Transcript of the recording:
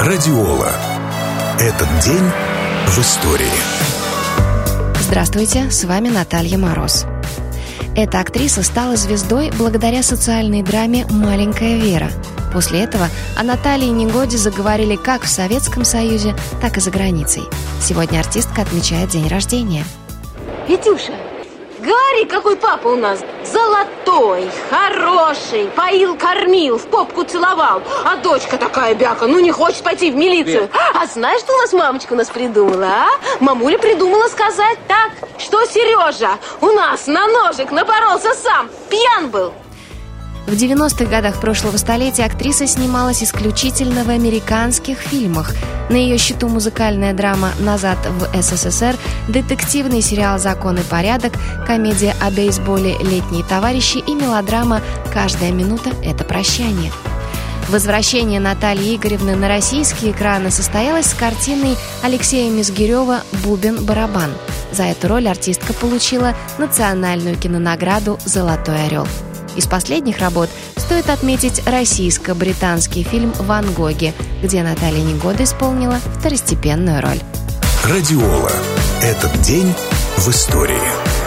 Радиола. Этот день в истории. Здравствуйте, с вами Наталья Мороз. Эта актриса стала звездой благодаря социальной драме «Маленькая Вера». После этого о Наталье Негоде заговорили как в Советском Союзе, так и за границей. Сегодня артистка отмечает день рождения. Петюша, говори, какой папа у нас? Золотой, хороший, поил, кормил, в попку целовал. А дочка такая бяка, ну не хочет пойти в милицию. А знаешь, что у нас мамочка у нас придумала, а? Мамуля придумала сказать так, что Сережа у нас на ножик напоролся сам, пьян был в 90-х годах прошлого столетия актриса снималась исключительно в американских фильмах. На ее счету музыкальная драма «Назад в СССР», детективный сериал «Закон и порядок», комедия о бейсболе «Летние товарищи» и мелодрама «Каждая минута – это прощание». Возвращение Натальи Игоревны на российские экраны состоялось с картиной Алексея Мизгирева «Бубен-барабан». За эту роль артистка получила национальную кинонаграду «Золотой орел». Из последних работ стоит отметить российско-британский фильм «Ван Гоги», где Наталья Негода исполнила второстепенную роль. Радиола. Этот день в истории.